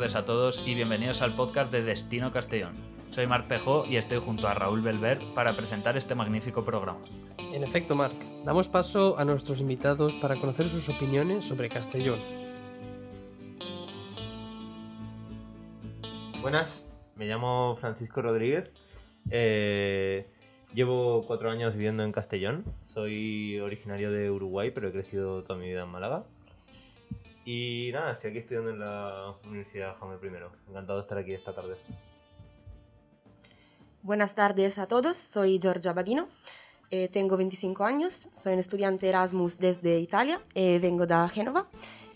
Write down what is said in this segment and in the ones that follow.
buenas tardes a todos y bienvenidos al podcast de Destino Castellón. Soy Marc Pejó y estoy junto a Raúl Belver para presentar este magnífico programa. En efecto, Marc, damos paso a nuestros invitados para conocer sus opiniones sobre Castellón. Buenas, me llamo Francisco Rodríguez. Eh, llevo cuatro años viviendo en Castellón. Soy originario de Uruguay, pero he crecido toda mi vida en Málaga. Y nada, estoy aquí estudiando en la Universidad Jaume I. Encantado de estar aquí esta tarde. Buenas tardes a todos, soy Giorgia Baghino, eh, tengo 25 años, soy un estudiante Erasmus desde Italia, eh, vengo de Génova.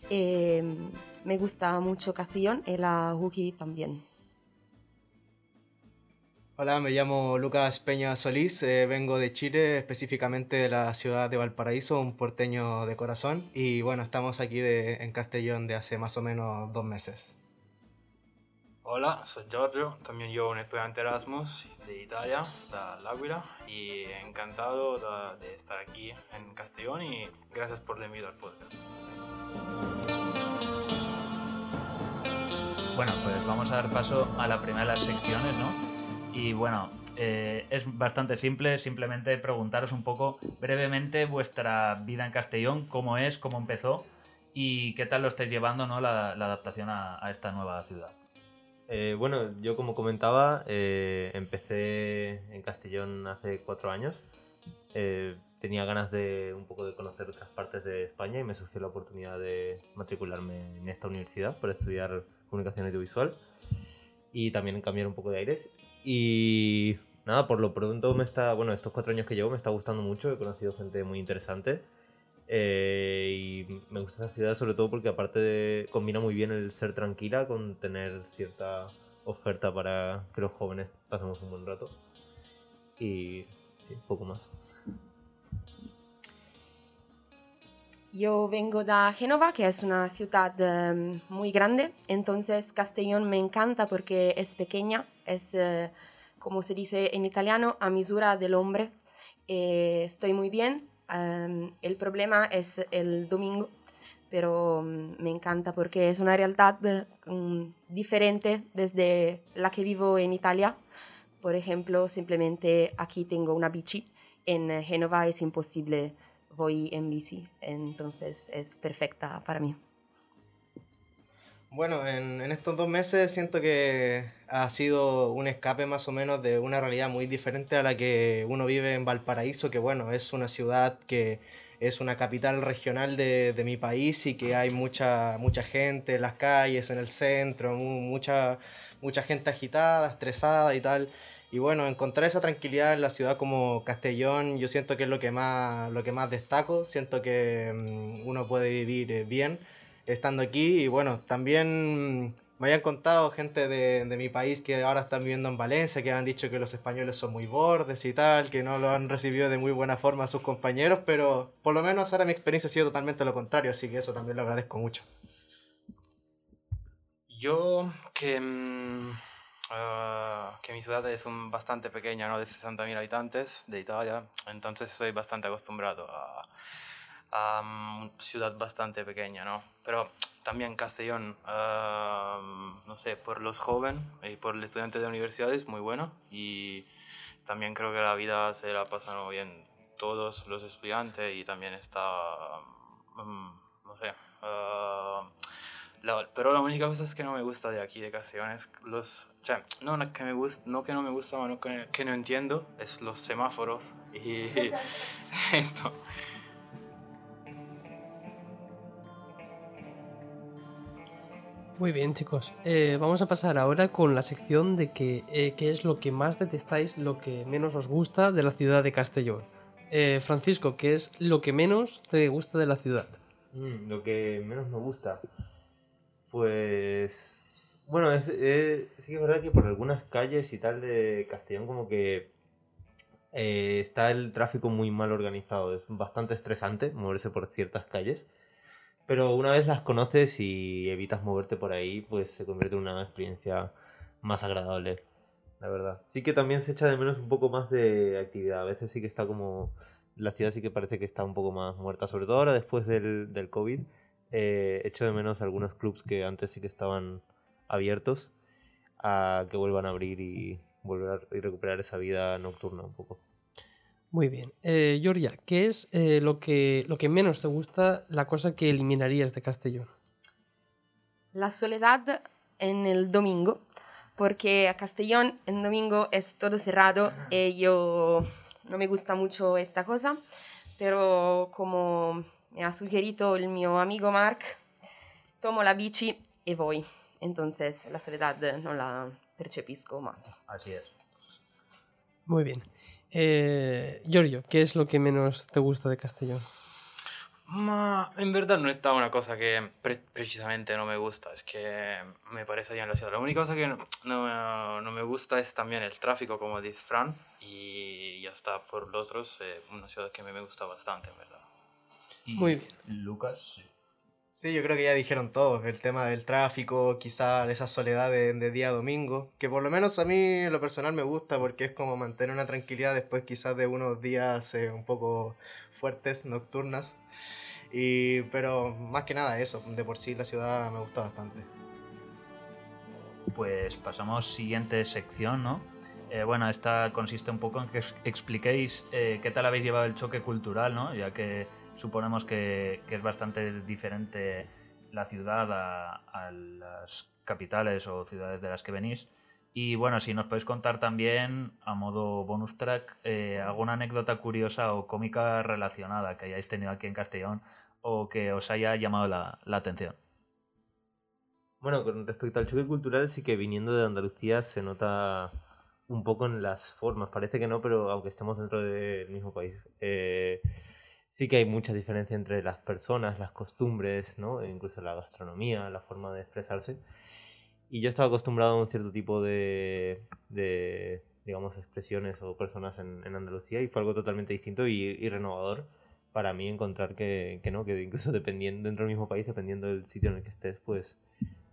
Eh, me gusta mucho Castellón y la UGI también. Hola, me llamo Lucas Peña Solís, eh, vengo de Chile, específicamente de la ciudad de Valparaíso, un porteño de corazón, y bueno, estamos aquí de, en Castellón de hace más o menos dos meses. Hola, soy Giorgio, también yo un estudiante Erasmus de Italia, de L'Aquila, y encantado de, de, estar aquí en Castellón y gracias por la invito al podcast. Bueno, pues vamos a dar paso a la primera de las secciones, ¿no? Y bueno, eh, es bastante simple, simplemente preguntaros un poco brevemente vuestra vida en Castellón, cómo es, cómo empezó y qué tal lo estáis llevando, ¿no? La, la adaptación a, a esta nueva ciudad. Eh, bueno, yo como comentaba, eh, empecé en Castellón hace cuatro años. Eh, tenía ganas de un poco de conocer otras partes de España y me surgió la oportunidad de matricularme en esta universidad para estudiar comunicación audiovisual y también cambiar un poco de aires. Y nada, por lo pronto me está, bueno, estos cuatro años que llevo me está gustando mucho, he conocido gente muy interesante. Eh, y me gusta esa ciudad sobre todo porque aparte de, combina muy bien el ser tranquila con tener cierta oferta para que los jóvenes pasemos un buen rato. Y sí, poco más. Yo vengo de Génova, que es una ciudad um, muy grande, entonces Castellón me encanta porque es pequeña, es, uh, como se dice en italiano, a misura del hombre. Eh, estoy muy bien, um, el problema es el domingo, pero um, me encanta porque es una realidad diferente desde la que vivo en Italia. Por ejemplo, simplemente aquí tengo una bici, en Génova es imposible voy en bici, entonces es perfecta para mí. Bueno, en, estos dos meses siento que ha sido un escape más o menos de una realidad muy diferente a la que uno vive en Valparaíso, que bueno, es una ciudad que es una capital regional de, de mi país y que hay mucha, mucha gente en las calles, en el centro, mucha, mucha gente agitada, estresada y tal. Y bueno, encontrar esa tranquilidad en la ciudad como Castellón, yo siento que es lo que más, lo que más destaco. Siento que um, uno puede vivir bien estando aquí. Y bueno, también me habían contado gente de, de, mi país que ahora están viviendo en Valencia, que han dicho que los españoles son muy bordes y tal, que no lo han recibido de muy buena forma a sus compañeros, pero por lo menos ahora mi experiencia ha sido totalmente lo contrario, así que eso también lo agradezco mucho. Yo que... Uh, que mi ciudad es un bastante pequeña, ¿no? de 60.000 habitantes de Italia, entonces estoy bastante acostumbrado a, a una ciudad bastante pequeña, ¿no? Pero también Castellón, uh, no sé, por los jóvenes y por el estudiante de universidad es muy bueno y también creo que la vida se la pasan bien todos los estudiantes y también está, um, no sé, uh, la, pero la única cosa es que no me gusta de aquí, de Castellón, es los... O sea, no, no, que, me gusta, no que no me gusta, no que, que no entiendo, es los semáforos y esto. Muy bien, chicos. Eh, vamos a pasar ahora con la sección de que, eh, qué es lo que más detestáis, lo que menos os gusta de la ciudad de Castellón. Eh, Francisco, ¿qué es lo que menos te gusta de la ciudad? Mm, lo que menos me gusta. Pues. Bueno, es, es, sí que es verdad que por algunas calles y tal de Castellón, como que eh, está el tráfico muy mal organizado. Es bastante estresante moverse por ciertas calles. Pero una vez las conoces y evitas moverte por ahí, pues se convierte en una experiencia más agradable, la verdad. Sí que también se echa de menos un poco más de actividad. A veces sí que está como. La ciudad sí que parece que está un poco más muerta, sobre todo ahora después del, del COVID eh, echo de menos algunos clubs que antes sí que estaban abiertos a que vuelvan a abrir y volver a y recuperar esa vida nocturna un poco. Muy bien. Eh, Georgia, ¿qué es eh, lo, que, lo que menos te gusta, la cosa que eliminarías de Castellón? La soledad en el domingo, porque a Castellón en domingo es todo cerrado y yo no me gusta mucho esta cosa, pero como me ha sugerido el mío amigo Mark, tomo la bici y voy. Entonces la soledad no la percepisco más. Así es. Muy bien. Eh, Giorgio, ¿qué es lo que menos te gusta de Castellón? Ma en verdad no está una cosa que pre- precisamente no me gusta, es que me parece bien la ciudad. La única cosa que no, no- no me gusta es también el tráfico, como dice Fran, y ya está, por los otros, eh, una ciudad que a mí me gusta bastante, en verdad. Y Muy bien. Lucas, sí. Sí, yo creo que ya dijeron todo, el tema del tráfico, quizá esa soledad de, de día domingo, que por lo menos a mí en lo personal me gusta porque es como mantener una tranquilidad después quizás de unos días eh, un poco fuertes, nocturnas. Y, pero más que nada eso, de por sí la ciudad me gusta bastante. Pues pasamos siguiente sección, ¿no? Eh, bueno, esta consiste un poco en que ex- expliquéis eh, qué tal habéis llevado el choque cultural, ¿no? Ya que suponemos que, es bastante diferente la ciudad a, las capitales o ciudades de las que venís. Y bueno, si nos podéis contar también, a modo bonus track, eh, alguna anécdota curiosa o cómica relacionada que hayáis tenido aquí en Castellón o que os haya llamado la, la atención. Bueno, con respecto al choque cultural, sí que viniendo de Andalucía se nota un poco en las formas. Parece que no, pero aunque estemos dentro del mismo país, eh, sí que hay mucha diferencia entre las personas, las costumbres, ¿no? E incluso la gastronomía, la forma de expresarse. Y yo estaba acostumbrado a un cierto tipo de, de, digamos, expresiones o personas en, en Andalucía y fue algo totalmente distinto y, y renovador para mí encontrar que, que no, que incluso dependiendo dentro del mismo país, dependiendo del sitio en el que estés, pues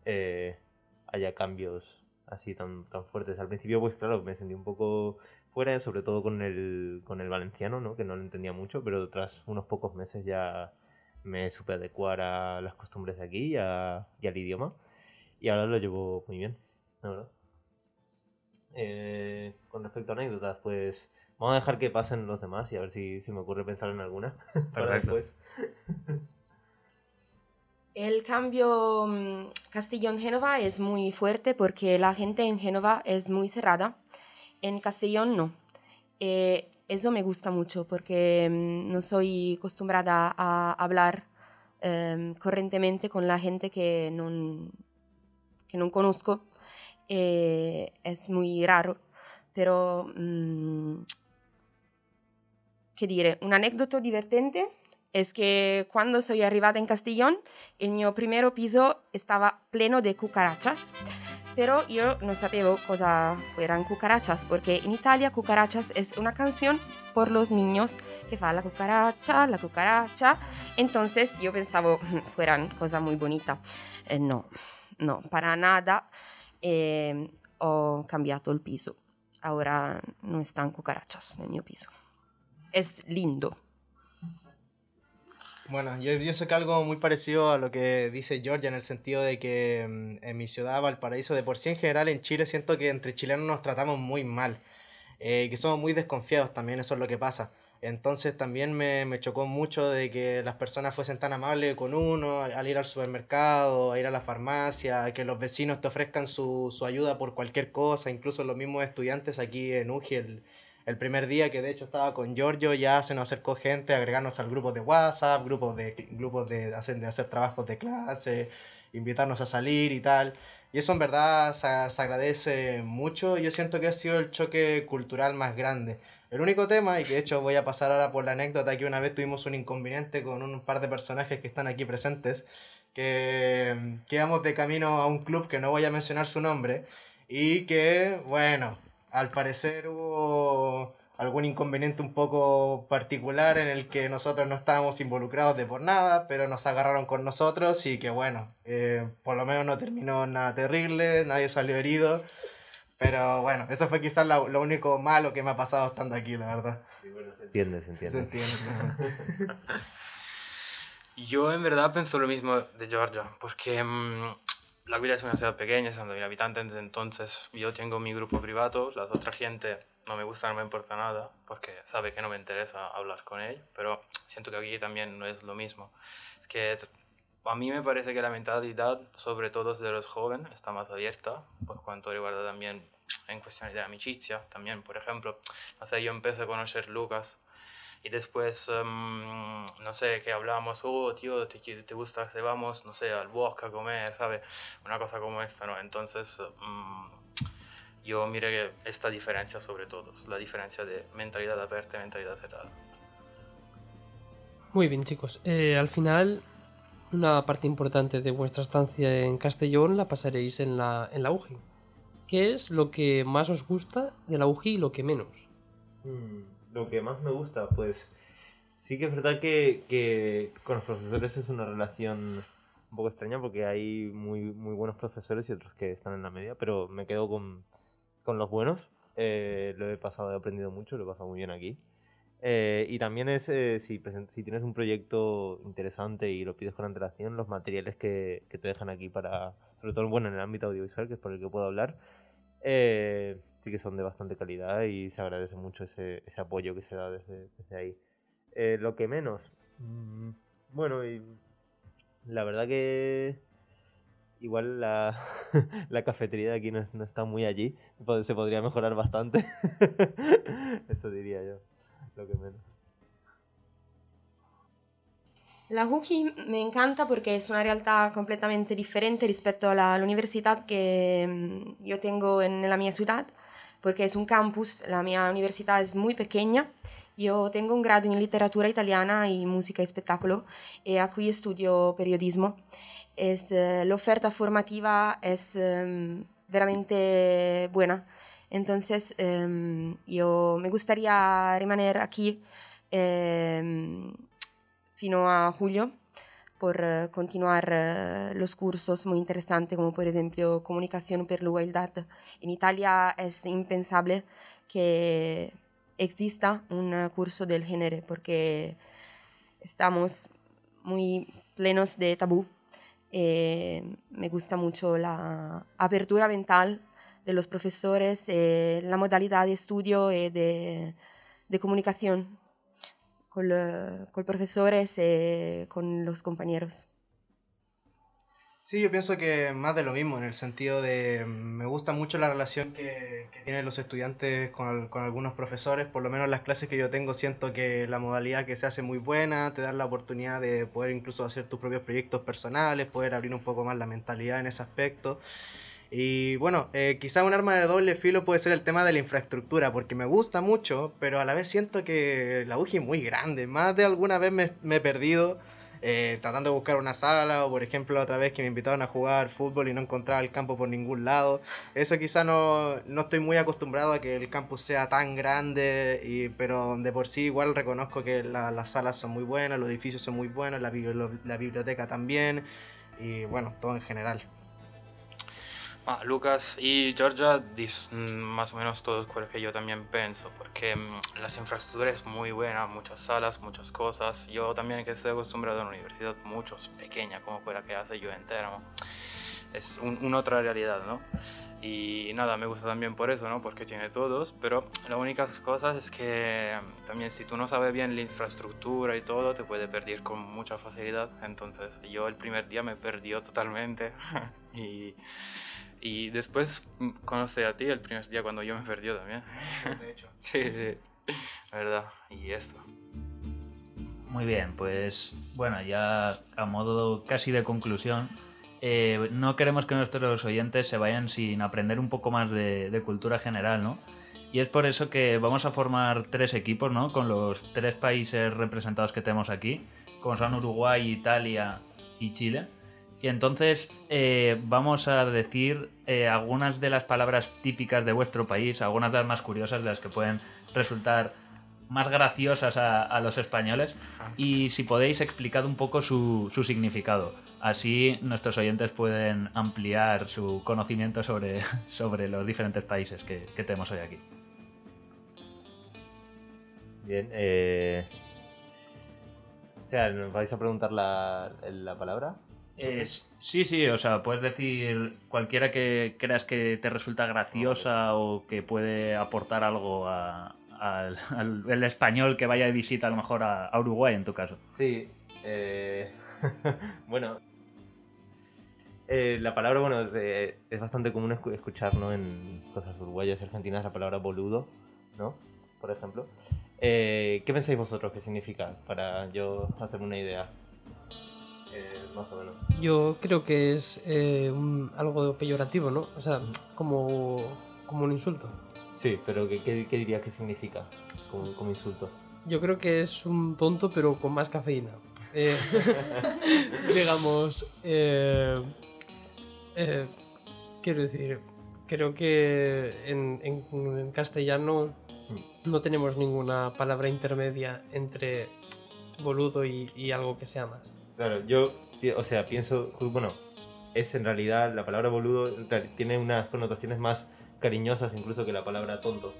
eh, haya cambios así tan, tan fuertes. Al principio, pues claro, me sentí un poco fuera, sobre todo con el, con el valenciano, ¿no? que no lo entendía mucho, pero tras unos pocos meses ya me supe adecuar a las costumbres de aquí y, a- y al idioma. Y ahora lo llevo muy bien, la verdad. Eh, con respecto a anécdotas, pues vamos a dejar que pasen los demás y a ver si, si me ocurre pensar en alguna para Perfecto. después. El cambio mm, Castellón-Génova es muy fuerte porque la gente en Génova es muy cerrada. En Castellón no. Eh, eso me gusta mucho porque mm, no soy acostumbrada a hablar em, corrientemente con la gente que no, que no conozco. Eh, es muy raro, pero mm, ¿qué dire? Un anécdota divertente es que cuando soy arrivata en Castellón, el mio primer piso estaba pleno de cucarachas, pero yo no sabía cosa fueran cucarachas, porque en Italia cucarachas es una canción por los niños que fa la cucaracha, la cucaracha, entonces yo pensaba fueran cosa muy bonita. Eh, no, no, para nada. Eh, ho cambiato el piso. Ahora no están cucarachas en mio piso. Es lindo. Bueno, yo pienso que algo muy parecido a lo que dice Georgia en el sentido de que mm, en mi ciudad, Valparaíso, de por sí en general en Chile, siento que entre chilenos nos tratamos muy mal, eh, que somos muy desconfiados también, eso es lo que pasa. Entonces también me, me chocó mucho de que las personas fuesen tan amables con uno al ir al supermercado, a ir a la farmacia, que los vecinos te ofrezcan su, su ayuda por cualquier cosa, incluso los mismos estudiantes aquí en UGI, el, el primer día que de hecho estaba con Giorgio, ya se nos acercó gente a agregarnos al grupo de WhatsApp, grupos de, grupos de, hacer, de hacer trabajos de clase, invitarnos a salir y tal. Y eso en verdad se, se agradece mucho. Yo siento que ha sido el choque cultural más grande. El único tema, y que de hecho voy a pasar ahora por la anécdota, que una vez tuvimos un inconveniente con un par de personajes que están aquí presentes, que quedamos de camino a un club que no voy a mencionar su nombre, y que, bueno, al parecer hubo algún inconveniente un poco particular en el que nosotros no estábamos involucrados de por nada, pero nos agarraron con nosotros y que bueno, eh, por lo menos no terminó nada terrible, nadie salió herido, pero bueno, eso fue quizás la- lo único malo que me ha pasado estando aquí, la verdad. Se entiende, se Se entiende. entiende. Yo en verdad pienso lo mismo de Georgia, porque mm, la Guida es una ciudad pequeña, 60.000 habitantes, entonces yo tengo mi grupo privado, la otra gente no me gusta, no me importa nada, porque sabe que no me interesa hablar con ellos, pero siento que aquí también no es lo mismo. Es que a mí me parece que la mentalidad, sobre todo de los jóvenes, está más abierta, por cuanto recuerda también en cuestiones de amicizia, también, por ejemplo, no sé, yo empecé a conocer Lucas, y después, em, no sé, que hablábamos, oh, tío, ¿te, te gusta que vamos, no sé, al bosque a comer, ¿sabes? Una cosa como esta, ¿no? Entonces, em, yo mire esta diferencia sobre todo, la diferencia de mentalidad abierta y mentalidad cerrada. Muy bien, chicos. Eh, al final, una parte importante de vuestra estancia en Castellón la pasaréis en la, en la UGI. ¿Qué es lo que más os gusta de la UGI y lo que menos? Mm lo que más me gusta, pues sí que es verdad que, con los profesores es una relación un poco extraña porque hay muy, muy buenos profesores y otros que están en la media, pero me quedo con, los buenos. Eh, lo he pasado, he aprendido mucho, lo he pasado muy bien aquí. Eh, y también es, eh, si, si tienes un proyecto interesante y lo pides con antelación, los materiales que, que te dejan aquí para, sobre todo bueno, en el ámbito audiovisual, que es por el que puedo hablar, eh, sí que son de bastante calidad y se agradece mucho ese, ese apoyo que se da desde, desde ahí. Eh, lo que menos, mm, bueno, y la verdad que igual la, la cafetería de aquí no, no, está muy allí, se podría mejorar bastante. Eso diría yo, lo que menos. La UCI me encanta porque es una realidad completamente diferente respecto a la, universidad que mm, yo tengo en la mi ciudad, porque es un campus, la mi universidad es muy pequeña. Yo tengo un grado en literatura italiana y música y espectáculo y aquí estudio periodismo. Es, eh, la oferta formativa es veramente buena. Entonces, em, yo me gustaría remaner aquí em, fino a julio por eh, continuar eh, los cursos muy interesantes como por ejemplo comunicación per la igualdad. En Italia es impensable que exista un eh, curso del género porque estamos muy plenos de tabú. me gusta mucho la apertura mental de los profesores, la modalidad de estudio y de, de comunicación con, los profesores y eh, con los compañeros. Sí, yo pienso que más de lo mismo, en el sentido de me gusta mucho la relación que, tienen los estudiantes con, con, algunos profesores, por lo menos las clases que yo tengo siento que la modalidad que se hace muy buena, te dan la oportunidad de poder incluso hacer tus propios proyectos personales, poder abrir un poco más la mentalidad en ese aspecto. Y bueno, eh, quizá un arma de doble filo puede ser el tema de la infraestructura, porque me gusta mucho, pero a la vez siento que la UGI es muy grande. Más de alguna vez me, he perdido eh, tratando de buscar una sala, o por ejemplo otra vez que me invitaron a jugar fútbol y no encontraba el campo por ningún lado. Eso quizá no, no estoy muy acostumbrado a que el campus sea tan grande, y, pero de por sí igual reconozco que las salas son muy buenas, los edificios son muy buenos, la, la biblioteca también, y bueno, todo en general. Ah, Lucas y Georgia dicen mm, más o menos todo lo que yo también pienso, porque mm, las infraestructuras es muy buena, muchas salas, muchas cosas. Yo también que estoy acostumbrado a una universidad muchos pequeña como fue la que hace yo entera, es una otra realidad, ¿no? Y nada, me gusta también por eso, ¿no? Porque tiene todos, pero la única cosa es que mm, también si tú no sabes bien la infraestructura y todo, te puede perder con mucha facilidad. Entonces yo el primer día me perdió totalmente y y después mm, conocí a ti el primer día cuando yo me perdió también. De hecho. sí, sí. verdad. Y esto. Muy bien, pues bueno, ya a modo casi de conclusión, eh, no queremos que nuestros oyentes se vayan sin aprender un poco más de, de, cultura general, ¿no? Y es por eso que vamos a formar tres equipos, ¿no? Con los tres países representados que tenemos aquí, como son Uruguay, Italia y Chile. Y entonces eh, vamos a decir eh, algunas de las palabras típicas de vuestro país, algunas de las más curiosas, de las que pueden resultar más graciosas a, los españoles. Y si podéis explicar un poco su, significado. Así nuestros oyentes pueden ampliar su conocimiento sobre, sobre los diferentes países que, tenemos hoy aquí. Bien, eh... o sea, ¿nos vais a preguntar la, la palabra? Es- sí, sí, o sea, puedes decir cualquiera que creas que te resulta graciosa o que puede aportar algo a- al, el español que vaya de visita a lo mejor a, Uruguay en tu caso. Sí, eh, bueno. eh, la palabra, bueno, es, eh, bastante común escu- escuchar. En cosas uruguayas y argentinas la palabra boludo, ¿no? Por ejemplo. Eh, ¿Qué pensáis vosotros que significa? Para yo hacerme una idea. Eh, más o menos. Yo creo que es eh, un- algo peyorativo, ¿no? O sea, como, como un insulto. Sí, pero ¿qué, qué, qué dirías que significa como, como insulto? Yo creo que es un tonto, pero con más cafeína. Eh, digamos, eh, quiero decir, creo que en, en- en castellano no tenemos ninguna palabra intermedia entre boludo y, y algo que sea más. Claro, yo, o sea, pienso, bueno, es en realidad, la palabra boludo tiene unas connotaciones más cariñosas incluso que la palabra tonto.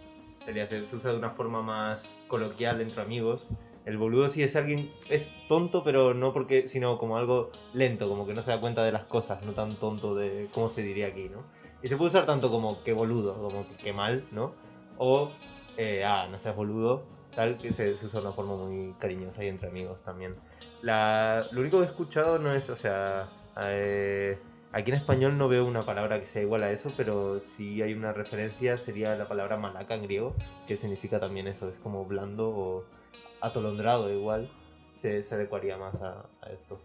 Se usa de una forma más coloquial entre amigos. El boludo sí es alguien, es tonto, pero no porque, sino como algo lento, como que no se da cuenta de las cosas, no tan tonto de cómo se diría aquí, ¿no? Y se puede usar tanto como que boludo, como que, que mal, ¿no? O, eh, ah, no seas boludo, tal, que se, se usa de una forma muy cariñosa y entre amigos también. La, lo único que he escuchado no es, o sea, eh, aquí en español no veo una palabra que sea igual a eso, pero si hay una referencia sería la palabra malaca en griego, que significa también eso, es como blando o atolondrado igual, se, se adecuaría más a, a esto.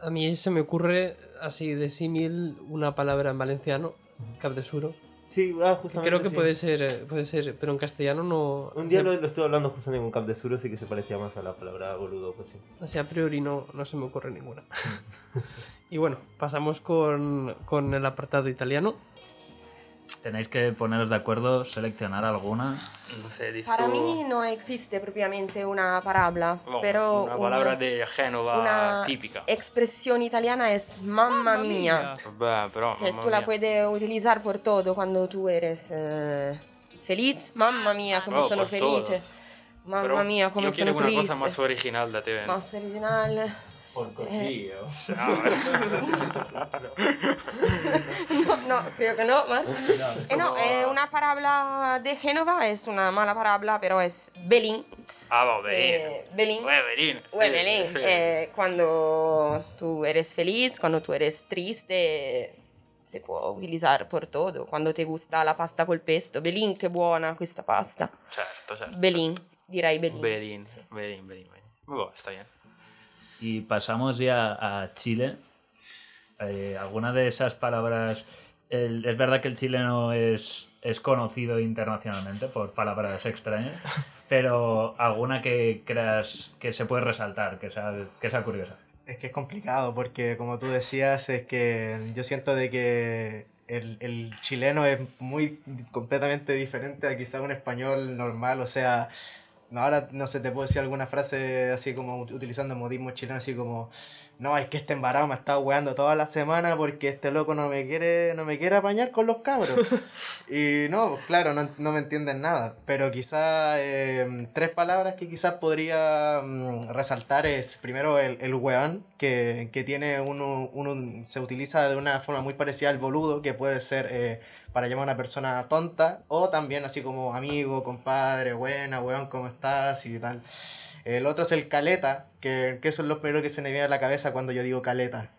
A mí se me ocurre así de símil una palabra en valenciano, capdesuro. Sí, ah, justamente. creo que sí. puede ser, eh, puede ser, pero en castellano no. Un día o sea, lo, lo estuve hablando justamente con Cap de Suro, sí que se parecía más a la palabra boludo, pues sí. O sea, a priori no, no se me ocurre ninguna. y bueno, pasamos con, con el apartado italiano. Tenéis que poneros de acuerdo, seleccionar alguna. No sé, Para mí no existe propiamente una palabra, No, pero una una, palabra de Génova una típica. expresión italiana es mamma mia, Vabbè, però, que mamma tú la puedes utilizar por todo cuando tú eres eh, feliz. Mamma mia, como Oh, sono por todo. felice. Mamma Però mia, come io sono chiedo una cosa triste. más original da te. Más original. Por cochillo. No, no, creo que no. ma- Eh, no, eh, una palabra de Génova es una mala palabra, pero es Belín. Ah, va, Belín. Eh, Belín. Belín. Sì, Belín, sì. eh, cuando tú eres feliz, cuando tú eres triste, se può utilizar por todo. Cuando te gusta la pasta col pesto, Belín, che buona questa pasta. Certo, certo. Belín, direi Belín. Belín, Belín, Belín. Belín. Bueno, está bien. Y pasamos ya a Chile. Eh, ¿Alguna de esas palabras? el- es verdad que el chileno es, es conocido internacionalmente por palabras extrañas, pero alguna que creas que se puede resaltar, que sea, que sea curiosa. Es que es complicado porque como tú decías, es que yo siento de que el, el chileno es muy completamente diferente a quizá un español normal, o sea, ahora no sé, te puedo decir alguna frase así como utilizando modismo chileno, así como, no, es que este embarado me ha estado weando toda la semana porque este loco no me quiere, no me quiere apañar con los cabros. Y no, claro, no, no me entienden nada, pero quizá eh, tres palabras que quizás podría mm, resaltar es primero el, el weón, que, que tiene uno, uno, se utiliza de una forma muy parecida al boludo, que puede ser eh, para llamar a una persona tonta, o también así como amigo, compadre, buena, weón, ¿cómo estás? y tal. El otro es el caleta, que, que eso es lo primero que se me viene a la cabeza cuando yo digo caleta.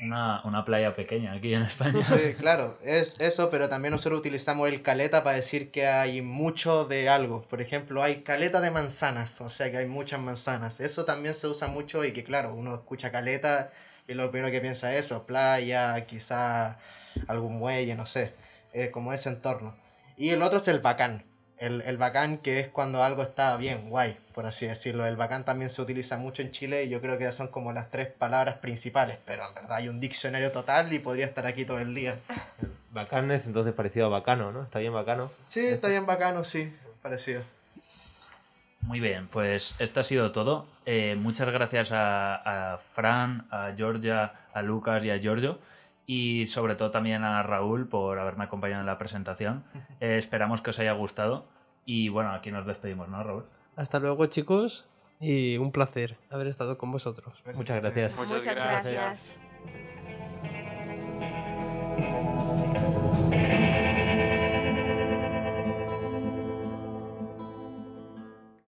Una, una playa pequeña aquí en España. Sí, claro, es eso, pero también nosotros utilizamos el caleta para decir que hay mucho de algo. Por ejemplo, hay caleta de manzanas, o sea que hay muchas manzanas. Eso también se usa mucho y que claro, uno escucha caleta y lo primero que piensa es eso, playa, quizá algún muelle, no sé, eh, como ese entorno. Y el otro es el bacán. El, el bacán que es cuando algo está bien, guay, por así decirlo. El bacán también se utiliza mucho en Chile y yo creo que son como las tres palabras principales, pero en verdad hay un diccionario total y podría estar aquí todo el día. Bacán es entonces parecido a bacano, ¿no? Está bien bacano. Sí, está bien bacano, sí, parecido. Muy bien, pues esto ha sido todo. Eh, muchas gracias a, a Fran, a Georgia, a Lucas y a Giorgio. Y sobre todo también a Raúl por haberme acompañado en la presentación. Eh, esperamos que os haya gustado. Y bueno, aquí nos despedimos, ¿no, Raúl? Hasta luego, chicos. y un placer haber estado con vosotros. Muchas gracias. Muchas, Muchas gracias. gracias.